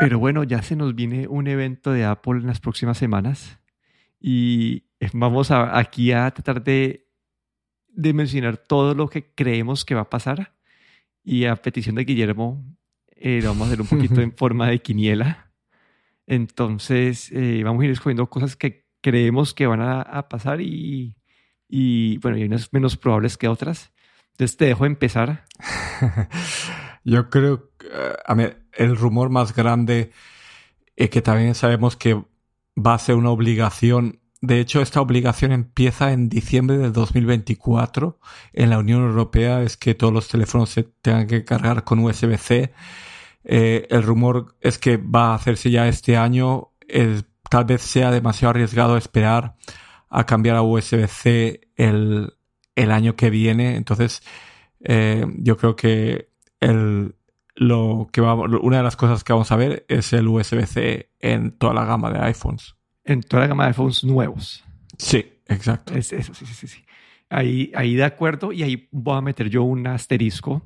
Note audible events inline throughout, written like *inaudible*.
Pero bueno, ya se nos viene un evento de Apple en las próximas semanas y vamos a, aquí a tratar de, de mencionar todo lo que creemos que va a pasar y a petición de Guillermo eh, lo vamos a hacer un poquito *laughs* en forma de quiniela. Entonces eh, vamos a ir escogiendo cosas que creemos que van a, pasar y, y bueno, hay unas menos probables que otras. Entonces te dejo empezar. *laughs* Yo creo, eh, a ver, el rumor más grande es que también sabemos que va a ser una obligación. De hecho, esta obligación empieza en diciembre del 2024 en la Unión Europea, es que todos los teléfonos se tengan que cargar con USB-C. Eh, el rumor es que va a hacerse ya este año. tal vez sea demasiado arriesgado esperar a cambiar a USB-C el, el, año que viene. Entonces, eh, yo creo que el, lo que una de las cosas que vamos a ver es el USB-C en toda la gama de iPhones. En toda la gama de iPhones nuevos. Sí, exacto. Es eso, sí, sí, sí. Ahí, ahí de acuerdo, y ahí voy a meter yo un asterisco,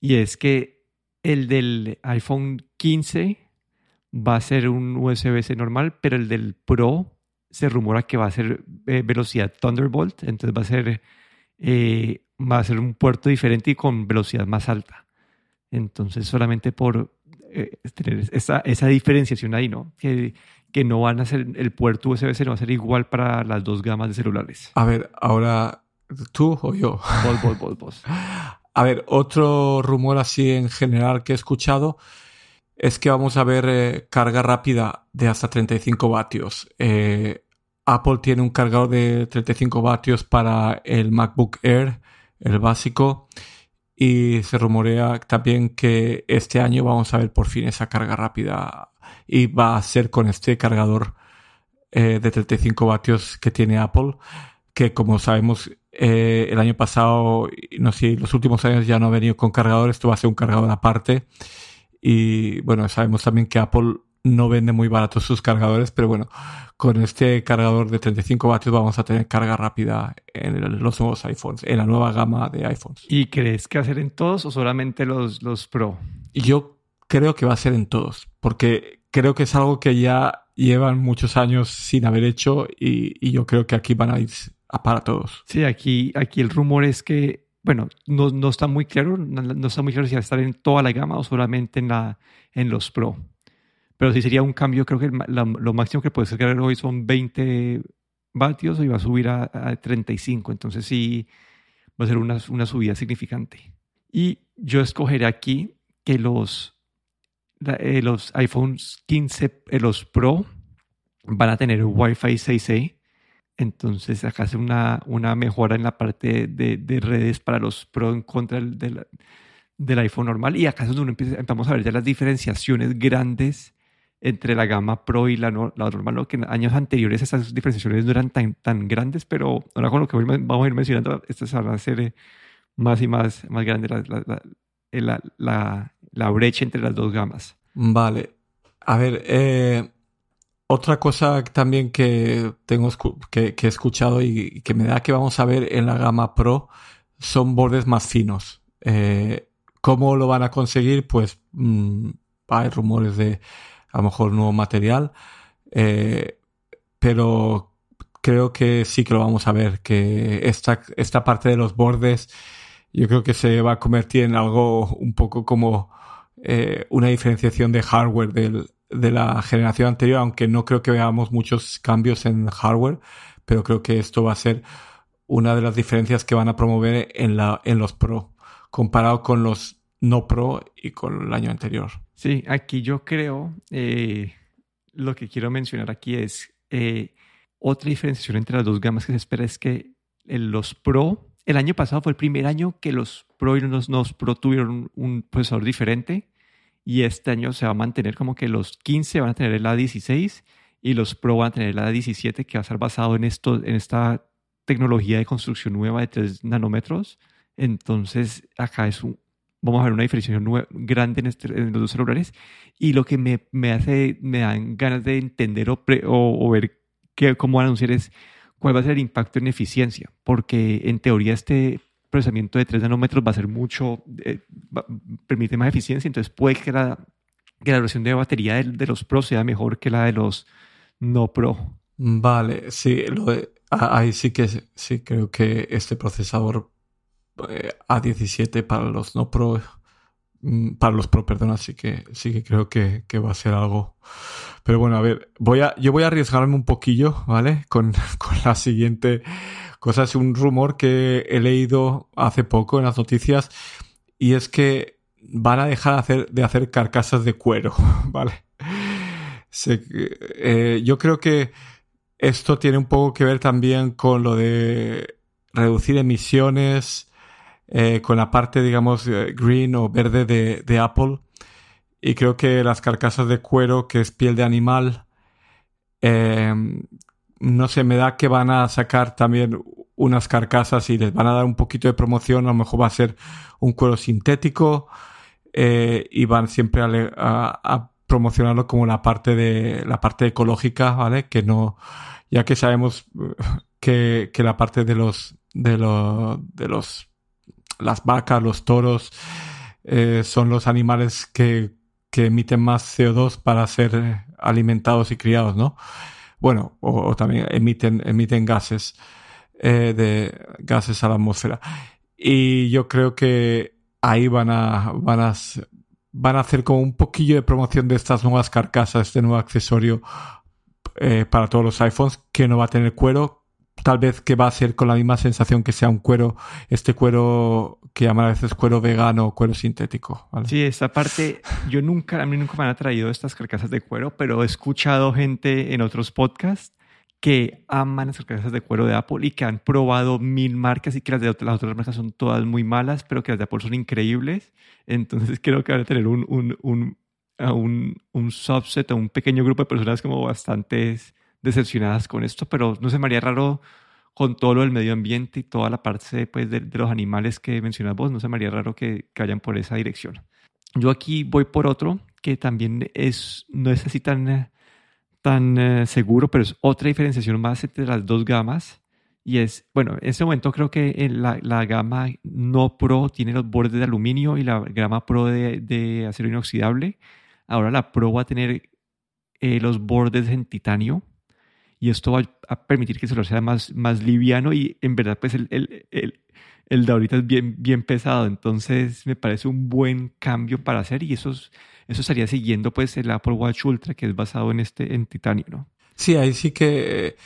y es que el del iPhone 15 va a ser un USB-C normal, pero el del Pro se rumora que va a ser eh, velocidad Thunderbolt, entonces va a ser, eh, va a ser un puerto diferente y con velocidad más alta. Entonces, solamente por eh, tener esa, esa, diferenciación ahí, ¿no? Que, que no van a ser, el puerto USB-C no va a ser igual para las dos gamas de celulares. A ver, ahora, ¿tú o yo? Vos, vos, vos, vos. A ver, otro rumor así en general que he escuchado es que vamos a ver eh, carga rápida de hasta 35 vatios. Eh, Apple tiene un cargador de 35 vatios para el MacBook Air, el básico, y se rumorea también que este año vamos a ver por fin esa carga rápida y va a ser con este cargador eh, de 35 vatios que tiene Apple, que como sabemos eh, el año pasado, no sé, los últimos años ya no ha venido con cargador, esto va a ser un cargador aparte. Y bueno, sabemos también que Apple no vende muy baratos sus cargadores, pero bueno, con este cargador de 35 vatios vamos a tener carga rápida en los nuevos iPhones, en la nueva gama de iPhones. ¿Y crees que va a ser en todos o solamente los, los Pro? Yo creo que va a ser en todos, porque creo que es algo que ya llevan muchos años sin haber hecho y, yo creo que aquí van a ir a para todos. Sí, aquí, aquí el rumor es que, bueno, no, no está muy claro, no, no, está muy claro si va a estar en toda la gama o solamente en, la, en los Pro. Pero sí sería un cambio, creo que lo máximo que puede ser hoy son 20 vatios y va a subir a, 35. Entonces sí va a ser una, una, subida significante. Y yo escogeré aquí que los, eh, los iPhones 15, eh, los Pro, van a tener Wi-Fi 6E. Entonces acá hace una, una mejora en la parte de, de redes para los Pro en contra del, del, iPhone normal. Y acá es donde empezamos a ver ya las diferenciaciones grandes entre la gama Pro y la, la normal, que en años anteriores esas diferenciaciones no eran tan, tan grandes, pero ahora con lo que vamos a ir mencionando, estas van a ser eh, más y más, más grandes eh, la, la, la, brecha entre las dos gamas. Vale. A ver, eh, otra cosa también que tengo que, que, he escuchado y que me da que vamos a ver en la gama Pro son bordes más finos. ¿Cómo lo van a conseguir? Pues mm, hay rumores de a lo mejor nuevo material, eh, pero creo que sí que lo vamos a ver, que esta, esta parte de los bordes yo creo que se va a convertir en algo un poco como eh, una diferenciación de hardware del, de la generación anterior, aunque no creo que veamos muchos cambios en hardware, pero creo que esto va a ser una de las diferencias que van a promover en, la, en los Pro, comparado con los no Pro y con el año anterior. Sí, aquí yo creo, eh, lo que quiero mencionar aquí es eh, otra diferenciación entre las dos gamas que se espera es que los Pro, el año pasado fue el primer año que los Pro y los no Pro tuvieron un procesador diferente y este año se va a mantener como que los 15 van a tener el A16 y los Pro van a tener el A17 que va a estar basado en, esto, en esta tecnología de construcción nueva de 3 nanómetros. Entonces acá es un, vamos a ver una diferenciación grande este, en, los dos celulares y lo que me, me, hace, me dan ganas de entender o, o, ver qué, cómo anunciar es cuál va a ser el impacto en eficiencia, porque en teoría este procesamiento de 3 nanómetros va a ser mucho, eh, permite más eficiencia, entonces puede que la, que la duración de batería de, de los Pro sea mejor que la de los no Pro. Vale, sí, lo de- ah, ahí sí que sí creo que este procesador A17 para los no Pro, mm, para los Pro, perdón, así que sí que creo que, va a ser algo. Pero bueno, a ver, voy a, yo voy a arriesgarme un poquillo, ¿vale? Con, *laughs* con la siguiente cosa. Es un rumor que he leído hace poco en las noticias y es que van a dejar de hacer, de hacer carcasas de cuero, *laughs* ¿vale? Eh, yo creo que esto tiene un poco que ver también con lo de reducir emisiones, eh, con la parte, digamos, eh, green o verde de, Apple. Y creo que las carcasas de cuero, que es piel de animal, eh, no sé, me da que van a sacar también unas carcasas y les van a dar un poquito de promoción. A lo mejor va a ser un cuero sintético y van siempre a, a- promocionarlo como la parte de la parte ecológica, ¿vale? Que no, ya que sabemos *laughs* que, que la parte de los de de los las vacas, los toros eh, son los animales que, que emiten más CO2 para ser eh, alimentados y criados, ¿no? Bueno, o, también emiten emiten gases eh, de gases a la atmósfera. Y yo creo que ahí van a, van a, van a hacer como un poquillo de promoción de estas nuevas carcasas, este nuevo accesorio para todos los iPhones que no va a tener cuero. Tal vez que va a ser con la misma sensación que sea un cuero, este cuero que llaman a veces cuero vegano o cuero sintético. Sí, esta parte, yo nunca, a mí nunca me han atraído estas carcasas de cuero, pero he escuchado gente en otros podcasts que aman las carcasas de cuero de Apple y que han probado mil marcas y que las de las otras marcas son todas muy malas, pero que las de Apple son increíbles. Entonces *laughs* creo que van a tener un, un, un, un, un subset o un pequeño grupo de personas como bastante decepcionadas con esto, pero no se me haría raro con todo lo del medio ambiente y toda la parte pues, de, de los animales que mencionas vos, no se me haría raro que, que vayan por esa dirección. Yo aquí voy por otro que también es, no es así tan, eh, tan eh, seguro, pero es otra diferenciación más entre las dos gamas. Y es, bueno, en este momento creo que en la, la gama no Pro tiene los bordes de aluminio y la gama Pro de, de acero inoxidable. Ahora la Pro va a tener eh, los bordes en titanio y esto va a permitir que el celular sea más, más liviano y en verdad pues el, el, el, el de ahorita es bien, bien pesado, entonces me parece un buen cambio para hacer y eso, es- eso estaría siguiendo pues el Apple Watch Ultra que es basado en este en titanio, ¿no? Sí, ahí sí que eh,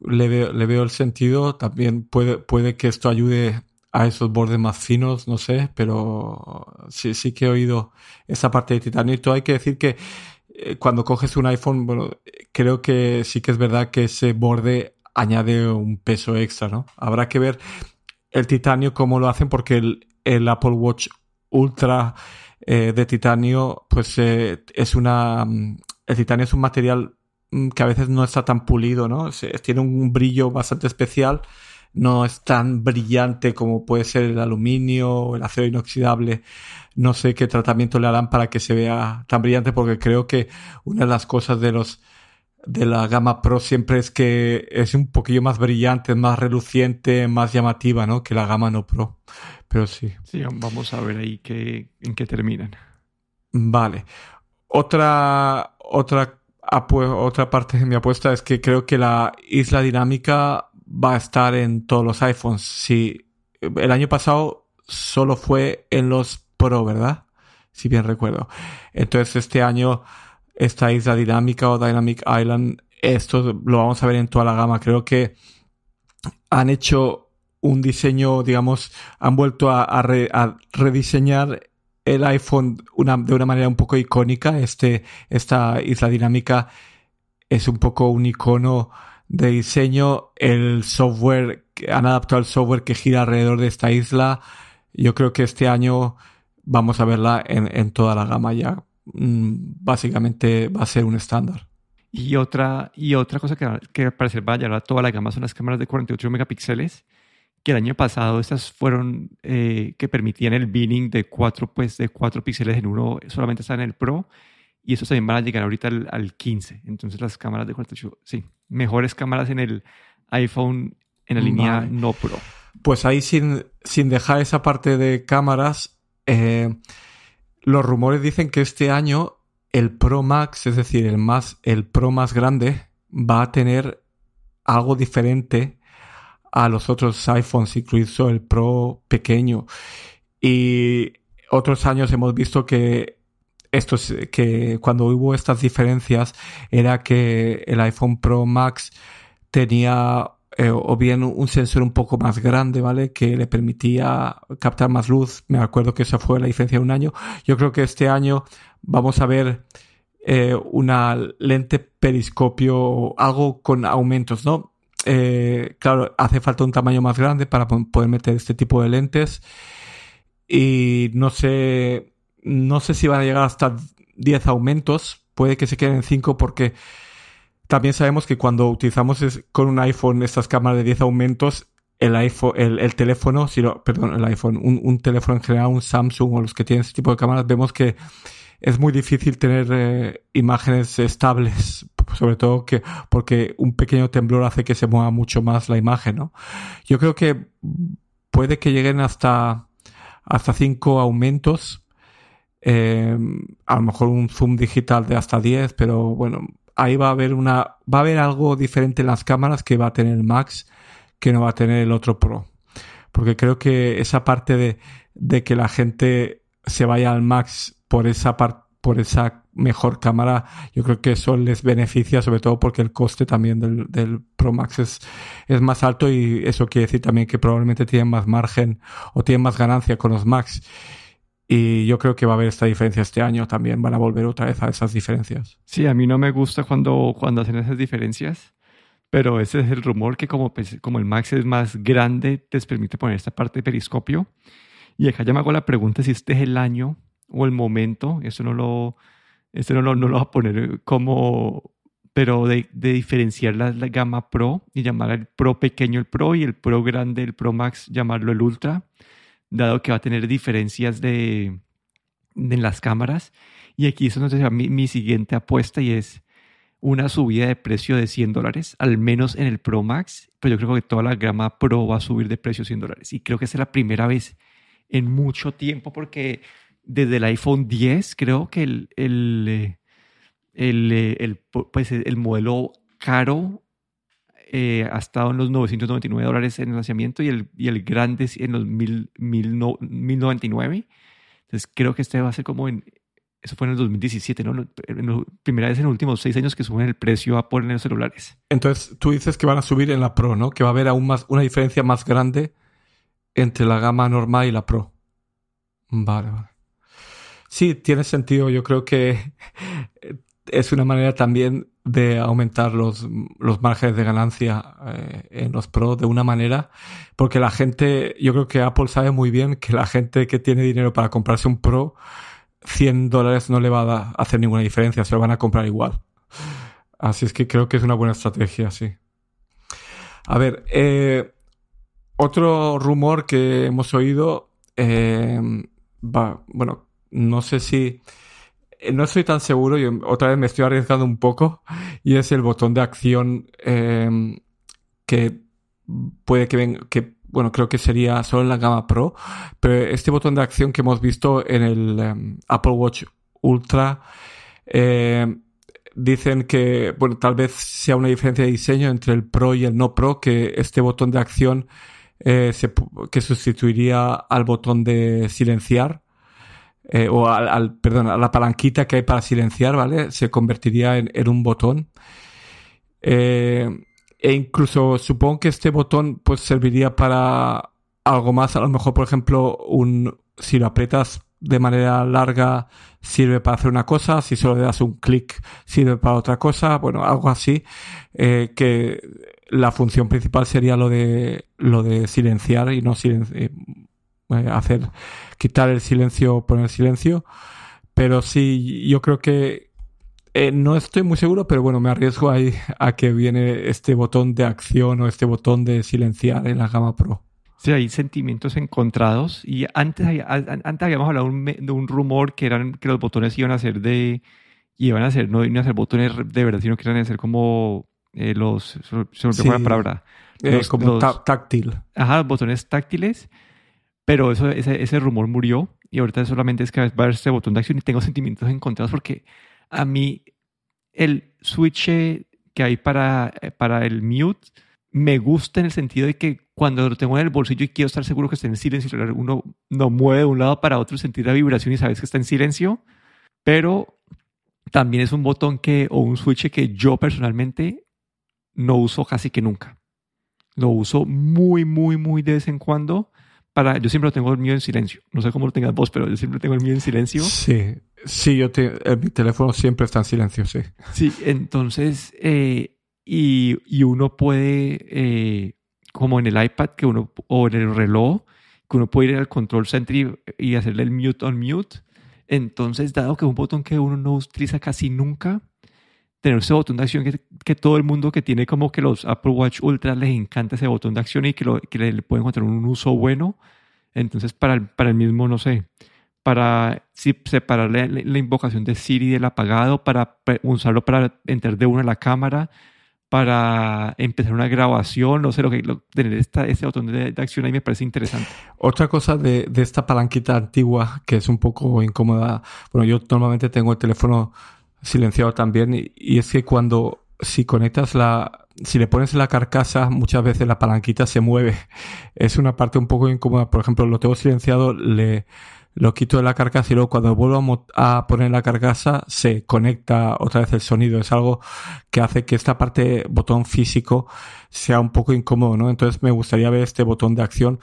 le veo, le veo el sentido. También puede, puede que esto ayude a esos bordes más finos, no sé, pero sí, sí que he oído esa parte de titanio. Y todo hay que decir que eh, cuando coges un iPhone, bueno, creo que sí que es verdad que ese borde añade un peso extra, ¿no? Habrá que ver el titanio cómo lo hacen porque el, el Apple Watch Ultra eh, de titanio, pues eh, es una... mm, El titanio es un material mm, que a veces no está tan pulido, ¿no? Tiene un brillo bastante especial, no es tan brillante como puede ser el aluminio o el acero inoxidable. No sé qué tratamiento le harán para que se vea tan brillante, porque creo que una de las cosas de los de la gama Pro siempre es que es un poquillo más brillante, más reluciente, más llamativa, ¿no? Que la gama no Pro. Pero sí. Sí, vamos a ver ahí qué, en qué terminan. Vale. Otra, otra, otra parte de mi apuesta es que creo que la isla dinámica va a estar en todos los iPhones. Sí, el año pasado solo fue en los Pro, ¿verdad? Si bien recuerdo. Entonces este año esta isla dinámica o Dynamic Island, esto lo vamos a ver en toda la gama. Creo que han hecho un diseño, digamos, han vuelto a, a re- a rediseñar el iPhone de una manera un poco icónica. Este, esta isla dinámica es un poco un icono de diseño. El software, han adaptado el software que gira alrededor de esta isla. Yo creo que este año vamos a verla en, en toda la gama ya. Mm, Básicamente va a ser un estándar. Y otra, y otra cosa que, que al parecer va a llegar a toda la gama son las cámaras de 48 megapíxeles, que el año pasado estas fueron eh, que permitían el binning de 4 pues, de cuatro píxeles en uno, solamente está en el Pro, y estos también van a llegar ahorita al, al 15. Entonces las cámaras de 48, sí, mejores cámaras en el iPhone en la línea Vale. no Pro. Pues ahí sin, sin dejar esa parte de cámaras, eh, los rumores dicen que este año el Pro Max, es decir, el más, el Pro más grande, va a tener algo diferente a los otros iPhones, incluso el Pro pequeño. Y otros años hemos visto que estos, que cuando hubo estas diferencias era que el iPhone Pro Max tenía eh, o bien un sensor un poco más grande, ¿vale? Que le permitía captar más luz. Me acuerdo que esa fue la diferencia de un año. Yo creo que este año vamos a ver eh, una lente periscopio, algo con aumentos, ¿no? Eh, claro, hace falta un tamaño más grande para poder meter este tipo de lentes. Y no sé, no sé si van a llegar hasta 10 aumentos. Puede que se queden 5 porque también sabemos que cuando utilizamos con un iPhone estas cámaras de 10 aumentos, el iPhone, el, teléfono, si perdón, el iPhone, un, teléfono en general, un Samsung o los que tienen este tipo de cámaras, vemos que es muy difícil tener eh, imágenes estables, *laughs* sobre todo que porque un pequeño temblor hace que se mueva mucho más la imagen, ¿no? Yo creo que puede que lleguen hasta hasta cinco aumentos, eh, a lo mejor un zoom digital de hasta 10, pero bueno, ahí va a haber una, va a haber algo diferente en las cámaras que va a tener el Max que no va a tener el otro Pro. Porque creo que esa parte de, de que la gente se vaya al Max por esa parte por esa mejor cámara, yo creo que eso les beneficia, sobre todo porque el coste también del, del, Pro Max es, es más alto y eso quiere decir también que probablemente tienen más margen o tienen más ganancia con los Max. Y yo creo que va a haber esta diferencia este año también. Van a volver otra vez a esas diferencias. Sí, a mí no me gusta cuando, cuando hacen esas diferencias. Pero ese es el rumor que como, pues, como el Max es más grande, les permite poner esta parte de periscopio. Y acá ya me hago la pregunta si este es el año o el momento. Eso no lo, esto no lo, no lo va a poner como... Pero de, de diferenciar la, la, gama Pro y llamar al Pro pequeño el Pro y el Pro grande, el Pro Max, llamarlo el Ultra dado que va a tener diferencias de, en las cámaras. Y aquí es donde mi, mi siguiente apuesta y es una subida de precio de 100 dólares, al menos en el Pro Max, pero yo creo que toda la gama Pro va a subir de precio 100 dólares. Y creo que es la primera vez en mucho tiempo porque desde el iPhone 10 creo que el, el, eh, el, eh, el, pues el modelo caro eh, ha estado en los 999 dólares en el lanzamiento y el, y el grande en los 1000, 1099. Entonces creo que este va a ser como en, eso fue en el 2017, ¿no? primera vez en los últimos seis años que suben el precio a poner los celulares. Entonces tú dices que van a subir en la Pro, ¿no? Que va a haber aún más, una diferencia más grande entre la gama normal y la Pro. Vale, vale. Sí, tiene sentido. Yo creo que es una manera también de aumentar los, los márgenes de ganancia eh, en los Pro de una manera, porque la gente, yo creo que Apple sabe muy bien que la gente que tiene dinero para comprarse un Pro, 100 dólares no le va a hacer ninguna diferencia, se lo van a comprar igual. Así es que creo que es una buena estrategia, sí. A ver, eh, otro rumor que hemos oído, eh, va, bueno, no sé si no estoy tan seguro, yo otra vez me estoy arriesgando un poco, y es el botón de acción em, que puede que venga, que bueno, creo que sería solo en la gama Pro, pero este botón de acción que hemos visto en el em, Apple Watch Ultra, em, dicen que, bueno, tal vez sea una diferencia de diseño entre el Pro y el no Pro, que este botón de acción eh, se, que sustituiría al botón de silenciar eh, o al, perdón, a la palanquita que hay para silenciar, ¿vale? Se convertiría en, un botón. Eh, e incluso supongo que este botón pues serviría para algo más. A lo mejor, por ejemplo, un, si lo aprietas de manera larga sirve para hacer una cosa, si solo le das un clic sirve para otra cosa, bueno, algo así, eh, que la función principal sería lo de lo de silenciar y no silenciar hacer, quitar el silencio, poner silencio. Pero sí, yo creo que eh, no estoy muy seguro, pero bueno, me arriesgo ahí a que viene este botón de acción o este botón de silenciar en la gama Pro. Sí, hay sentimientos encontrados. Y antes, antes habíamos hablado de un rumor que eran que los botones iban a ser de. iban a ser, no iban a ser botones de verdad, sino que iban a ser como eh, los. Se me la palabra. como táctil. Ajá, botones táctiles. Pero eso, ese, ese rumor murió y ahorita solamente es que va a haber este botón de acción y tengo sentimientos encontrados porque A mí, el switch que hay para, para el mute me gusta en el sentido de que cuando lo tengo en el bolsillo y quiero estar seguro que esté en silencio, uno no mueve de un lado para otro, sentir la vibración y sabes que está en silencio, pero también es un botón que o un switch que yo personalmente no uso casi que nunca. Lo uso muy, muy, muy de vez en cuando. Para, yo siempre lo tengo el mío en silencio. No sé cómo lo tengas vos, pero yo siempre tengo el mío en silencio. Sí, sí, yo te, mi teléfono siempre está en silencio, sí. Sí, entonces, eh, y, y, uno puede eh, como en el iPad que uno, o en el reloj, que uno puede ir al control center y, hacerle el mute on mute. Entonces, dado que es un botón que uno no utiliza casi nunca, tener ese botón de acción que, todo el mundo que tiene como que los Apple Watch Ultra les encanta ese botón de acción y que, lo, que le, pueden encontrar un uso bueno. Entonces, para el, para el mismo, no sé, para separar la, la, invocación de Siri del apagado, para usarlo para entrar de una a la cámara, para empezar una grabación, no sé, lo que tener esta, este botón de, acción ahí me parece interesante. Otra cosa de, de, esta palanquita antigua que es un poco incómoda, bueno, yo normalmente tengo el teléfono silenciado también y, es que cuando si conectas la, si le pones la carcasa, muchas veces la palanquita se mueve. *laughs* Es una parte un poco incómoda. Por ejemplo, lo tengo silenciado, le, lo quito de la carcasa y luego cuando vuelvo a poner la carcasa se conecta otra vez el sonido. Es algo que hace que esta parte botón físico sea un poco incómodo, ¿no? Entonces me gustaría ver este botón de acción.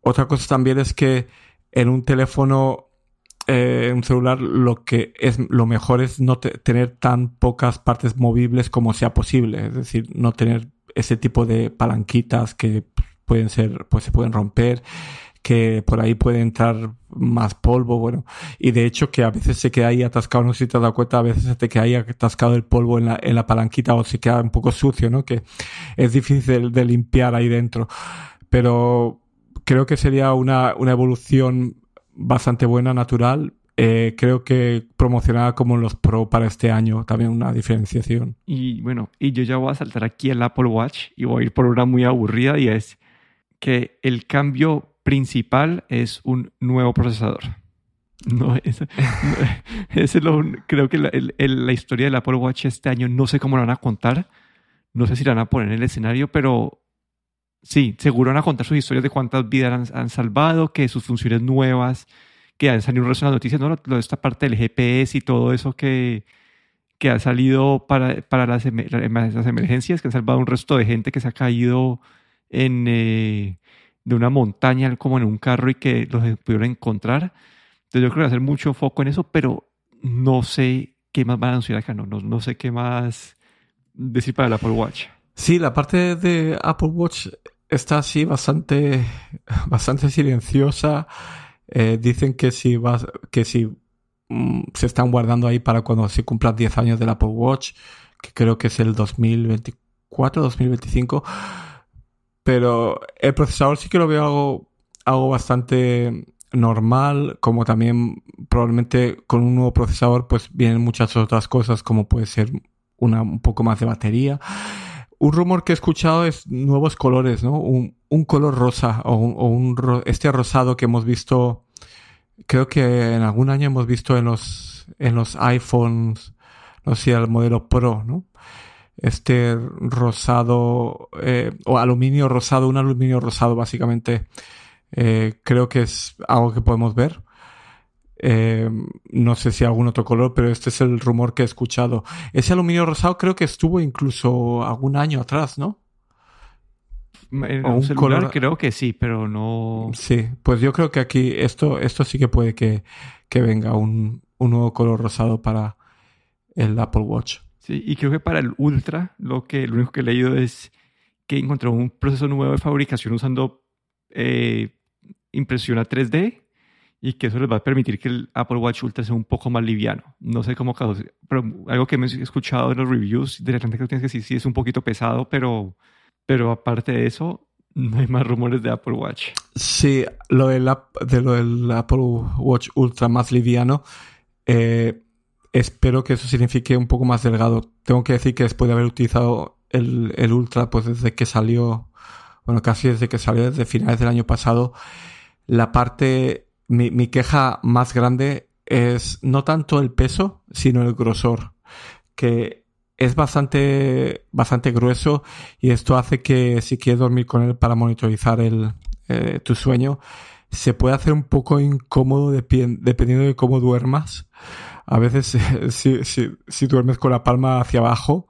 Otra cosa también es que en un teléfono, eh, un celular, lo que es lo mejor es no tener tan pocas partes movibles como sea posible. Es decir, no tener ese tipo de palanquitas que pueden ser, pues se pueden romper que por ahí puede entrar más polvo, bueno, y de hecho que a veces se queda ahí atascado, no sé si te has dado cuenta, a veces se te queda ahí atascado el polvo en la, en la palanquita o se queda un poco sucio, ¿no? Que es difícil de limpiar ahí dentro. Pero creo que sería una, una evolución bastante buena, natural, eh, creo que promocionada como los Pro para este año, también una diferenciación. Y bueno, y yo ya voy a saltar aquí el Apple Watch y voy a ir por una muy aburrida y es que el cambio principal es un nuevo procesador. *laughs* No, es, *laughs* lo, creo que la, historia del Apple Watch este año no sé cómo lo van a contar, no sé si la van a poner en el escenario, pero sí, seguro van a contar sus historias de cuántas vidas han, salvado, que sus funciones nuevas, que han salido un resto de las noticias, ¿no? esta parte del GPS y todo eso que, que ha salido para, para las, las, emergencias, que han salvado un resto de gente que se ha caído en, eh, de una montaña como en un carro y que los pudieron encontrar. Entonces yo creo que va a hacer mucho foco en eso, pero no sé qué más van a anunciar acá, no, no, sé qué más decir para el Apple Watch. Sí, la parte de Apple Watch está así bastante, *laughs* bastante silenciosa. Eh, dicen que si vas, que si mm, se están guardando ahí para cuando se cumplan 10 años del Apple Watch, que creo que es el 2024, 2025 pero el procesador sí que lo veo algo, algo bastante normal, como también probablemente con un nuevo procesador pues vienen muchas otras cosas como puede ser una, un poco más de batería. Un rumor que he escuchado es nuevos colores, ¿no? Un, color rosa o un, este rosado que hemos visto, creo que en algún año hemos visto en los, en los iPhones, no sé, el modelo Pro, ¿no? este rosado eh, o aluminio rosado, un aluminio rosado básicamente. Eh, creo que es algo que podemos ver. Eh, no sé si algún otro color, pero este es el rumor que he escuchado. Ese aluminio rosado creo que estuvo incluso algún año atrás, ¿no? En un color creo que sí, pero no. Sí, pues yo creo que aquí esto, esto sí que puede que, que venga un, un nuevo color rosado para el Apple Watch. Sí, y creo que para el Ultra lo, que, lo único que he leído es que encontró un proceso nuevo de fabricación usando eh, impresión a 3D y que eso les va a permitir que el Apple Watch Ultra sea un poco más liviano. No sé cómo, pero algo que me he escuchado en los reviews de la gente que tienes que sí, sí es un poquito pesado, pero, pero aparte de eso, no hay más rumores de Apple Watch. Sí, lo del, de lo del Apple Watch Ultra más liviano. Eh, espero que eso signifique un poco más delgado. Tengo que decir que después de haber utilizado el, el Ultra, pues desde que salió, bueno, casi desde que salió, desde finales del año pasado, la parte, mi, mi queja más grande es no tanto el peso, sino el grosor, que es bastante, bastante grueso y esto hace que si quieres dormir con él para monitorizar el, eh, tu sueño, se puede hacer un poco incómodo dependiendo de cómo duermas. A veces *laughs* si, si, si duermes con la palma hacia abajo,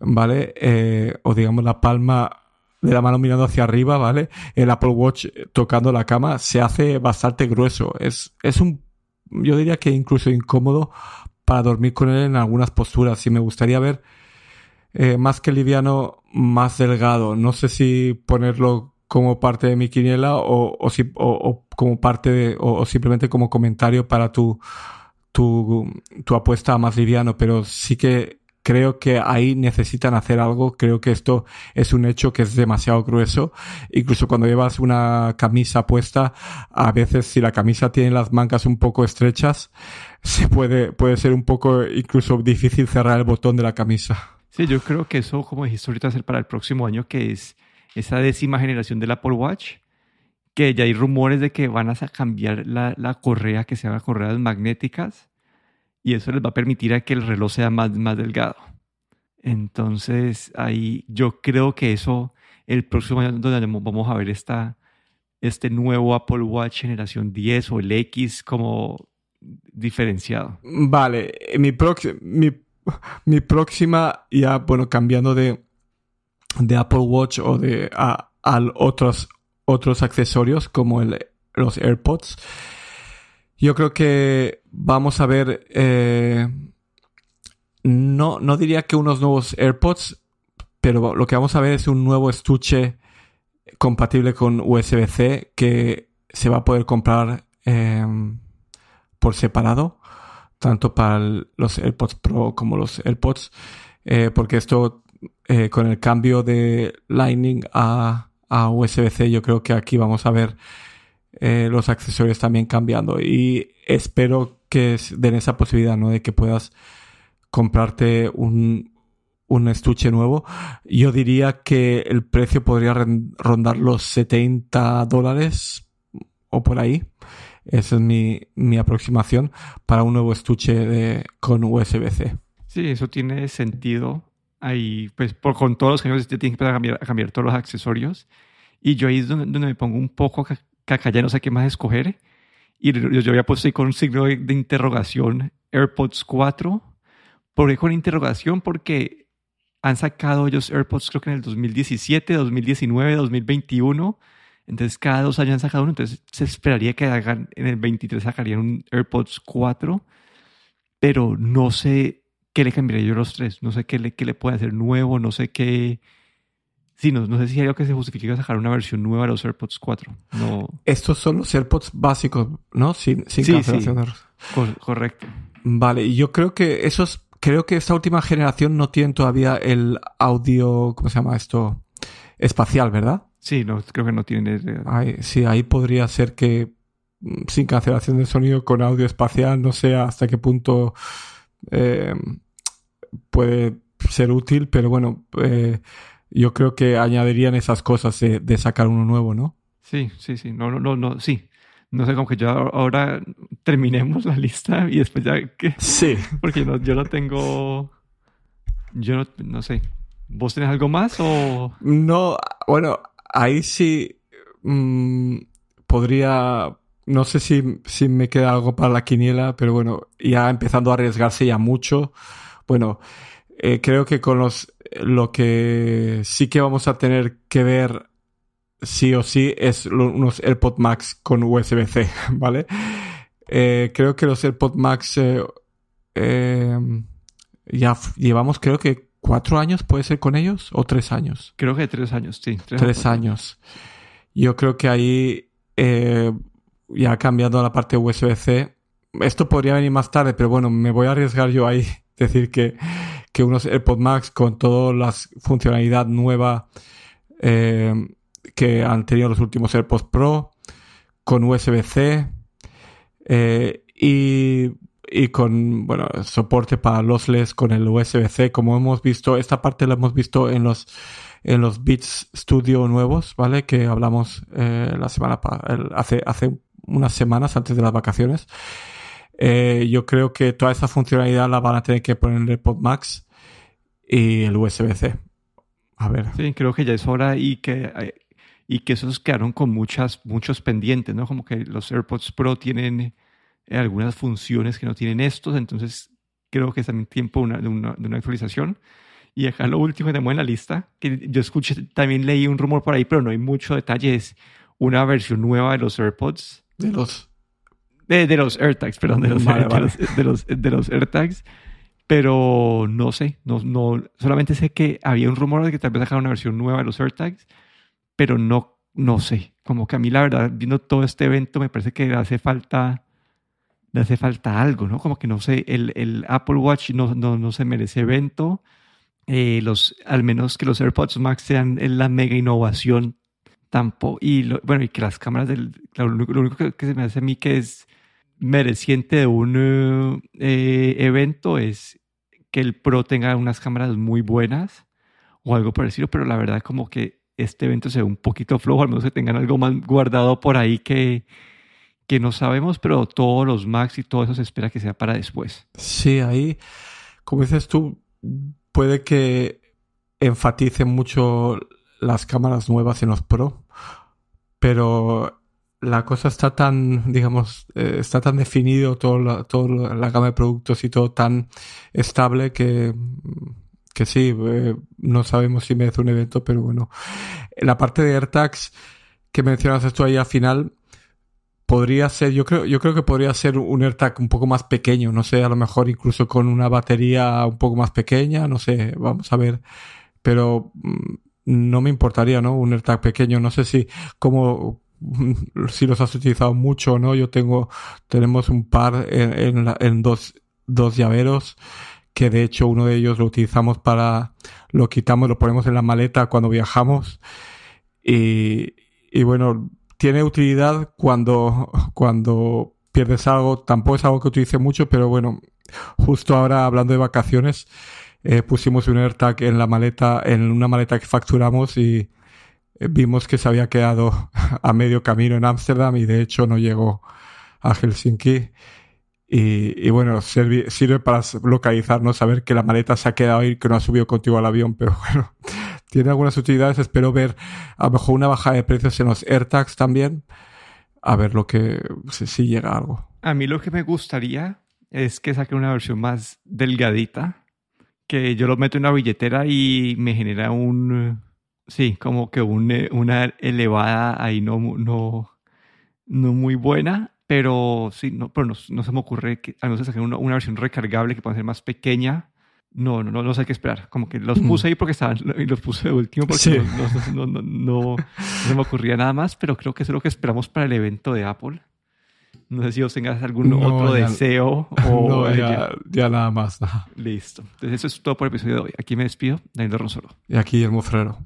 ¿vale? Eh, o digamos la palma de la mano mirando hacia arriba, ¿vale? El Apple Watch tocando la cama se hace bastante grueso. Es, es un, yo diría que incluso incómodo para dormir con él en algunas posturas. Y me gustaría ver eh, más que liviano, más delgado. No sé si ponerlo como parte de mi quiniela o, o, si, o, como parte de, o, simplemente como comentario para tu, tu, tu apuesta más liviano, pero sí que creo que ahí necesitan hacer algo. Creo que esto es un hecho que es demasiado grueso. Incluso cuando llevas una camisa puesta, a veces si la camisa tiene las mangas un poco estrechas, se puede, puede ser un poco incluso difícil cerrar el botón de la camisa. Sí, yo creo que eso, como dijiste ahorita, hacer para el próximo año, que es esa décima generación del Apple Watch, que ya hay rumores de que van a cambiar la, la correa, que se haga correas magnéticas y eso les va a permitir a que el reloj sea más, más delgado. Entonces, ahí yo creo que eso, el próximo año donde vamos a ver esta, este nuevo Apple Watch generación 10 o el X como diferenciado. Vale, mi, mi, mi próxima, ya, bueno, cambiando de, de Apple Watch o de a, otros, otros accesorios como el, los AirPods, yo creo que vamos a ver, eh, no, no diría que unos nuevos AirPods, pero lo que vamos a ver es un nuevo estuche compatible con USB-C que se va a poder comprar em, por separado, tanto para los AirPods Pro como los AirPods, eh, porque esto eh, con el cambio de Lightning a, a USB-C, yo creo que aquí vamos a ver eh, los accesorios también cambiando. Y espero que den esa posibilidad, ¿no? De que puedas comprarte un, un estuche nuevo. Yo diría que el precio podría rondar los 70 dólares o por ahí. Esa es mi, mi aproximación para un nuevo estuche de, con USB-C. Sí, eso tiene sentido. Ahí, pues, por, con todos los años tienes que cambiar, cambiar todos los accesorios. Y yo ahí es donde, donde me pongo un poco acá ya no sé qué más escoger. Y yo, había puesto ahí con un signo de, interrogación AirPods 4. ¿Por qué con interrogación? Porque han sacado ellos AirPods creo que en el 2017, 2019, 2021. Entonces cada dos años han sacado uno. Entonces se esperaría que hagan en el 23 sacarían un AirPods 4. Pero no sé qué le cambiaría yo a los tres. No sé qué le, qué le puede hacer nuevo. No sé qué Sí, no, sé si hay algo que se justifique sacar una versión nueva de los AirPods 4. No. Estos son los AirPods básicos, ¿no? Sin, sin cancelación correcto. Vale, y yo creo que esos, creo que esta última generación no tiene todavía el audio, ¿cómo se llama esto? Espacial, ¿verdad? Sí, no, creo que no tiene. sí, ahí podría ser que mm, sin cancelación de sonido con audio espacial, no sé hasta qué punto eh, puede ser útil, pero bueno, eh, yo creo que añadirían esas cosas de, sacar uno nuevo, ¿no? Sí, sí, sí. No, no, no, no, sí. No sé, como que yo ahora terminemos la lista y después ya que. *laughs* Sí. Porque yo no tengo. Yo no, no sé. ¿Vos tenés algo más o.? No, bueno, ahí sí. Mm, podría. No sé si, si me queda algo para la quiniela, pero bueno, ya empezando a arriesgarse ya mucho. Bueno, eh, creo que con los lo que sí que vamos a tener que ver sí o sí es unos AirPod Max con USB-C, *laughs* ¿vale? Eh, creo que los AirPod Max eh, em, ya llevamos creo que cuatro años, ¿puede ser con ellos? ¿O tres años? Creo que tres años, sí. Tres, años. Yo creo que ahí, eh, ya cambiando la parte USB-C, esto podría venir más tarde, pero bueno, me voy a arriesgar yo ahí, *laughs* decir que que unos AirPod Max con toda la funcionalidad nueva eh, que han tenido los últimos AirPods Pro, con USB-C eh, y, y, con bueno, soporte para lossless con el USB-C. Como hemos visto, esta parte la hemos visto en los en los Beats Studio nuevos, ¿vale? Que hablamos eh, la semana hace, hace unas semanas antes de las vacaciones. Eh, yo creo que toda esa funcionalidad la van a tener que poner en el AirPod Max y el USB-C. A ver. Sí, creo que ya es hora y que, y que esos quedaron con muchas, muchos pendientes, ¿no? Como que los AirPods Pro tienen eh, algunas funciones que no tienen estos, entonces creo que es también tiempo de una, actualización. Y acá lo último que tenemos en la lista, que yo escuché, también leí un rumor por ahí, pero no hay mucho detalle, es una versión nueva de los AirPods. De los... De, los AirTags, perdón, de *laughs* los, de los, de los AirTags pero no sé, no, no, solamente sé que había un rumor de que tal vez sacaran una versión nueva de los AirTags, pero no, no sé, como que a mí la verdad, viendo todo este evento, me parece que hace falta, le hace falta algo, ¿no? Como que no sé, el, el Apple Watch no, no, no, se merece evento, eh, los, al menos que los AirPods Max sean la mega innovación tampoco, y bueno, y que las cámaras del, lo, único que, que se me hace a mí que es mereciente de un eh, evento es que el Pro tenga unas cámaras muy buenas o algo parecido, pero la verdad como que este evento se ve un poquito flojo, al menos que tengan algo más guardado por ahí que, que no sabemos, pero todos los Max y todo eso se espera que sea para después. Sí, ahí, como dices tú, puede que enfatice mucho las cámaras nuevas en los Pro, pero la cosa está tan, digamos, eh, está tan definido todo la, toda la gama de productos y todo tan estable que, que sí, eh, no sabemos si merece un evento, pero bueno. La parte de AirTags que mencionas esto ahí al final, podría ser, yo creo, yo creo que podría ser un AirTag un poco más pequeño, no sé, a lo mejor incluso con una batería un poco más pequeña, no sé, vamos a ver, pero mm, no me importaría, ¿no? Un AirTag pequeño, no sé si, como, *laughs* si los has utilizado mucho o no. Yo tengo, tenemos un par en, en, dos, dos llaveros que de hecho uno de ellos lo utilizamos para, lo quitamos, lo ponemos en la maleta cuando viajamos y, y bueno, tiene utilidad cuando, cuando pierdes algo, tampoco es algo que utilice mucho, pero bueno, justo ahora hablando de vacaciones, eh, pusimos un AirTag en la maleta, en una maleta que facturamos y vimos que se había quedado *laughs* a medio camino en Ámsterdam y de hecho no llegó a Helsinki. Y, y bueno, sirve, para localizarnos, saber que la maleta se ha quedado ahí, que no ha subido contigo al avión, pero *laughs* bueno, tiene algunas utilidades. Espero ver a lo mejor una bajada de precios en los AirTags también. A ver lo que, si, llega algo. A mí lo que me gustaría es que saque una versión más delgadita, que yo lo meto en una billetera y me genera un, Sí, como que una elevada ahí no, no, no muy buena, pero sí, no, pero no, se me ocurre que a no ser sacar una, una, versión recargable que pueda ser más pequeña. No, no, no, no sé qué esperar. Como que los puse ahí porque estaban, *laughs* y los puse de último porque no, no, no, se me ocurría nada más, pero creo que eso es lo que esperamos para el evento de Apple. No sé si os tengas algún otro deseo *laughs* o... No, ya, ya, nada más. Listo. Entonces eso es todo por el episodio de hoy. Aquí me despido, Daniel Ronsolo. Y aquí el Mofrero.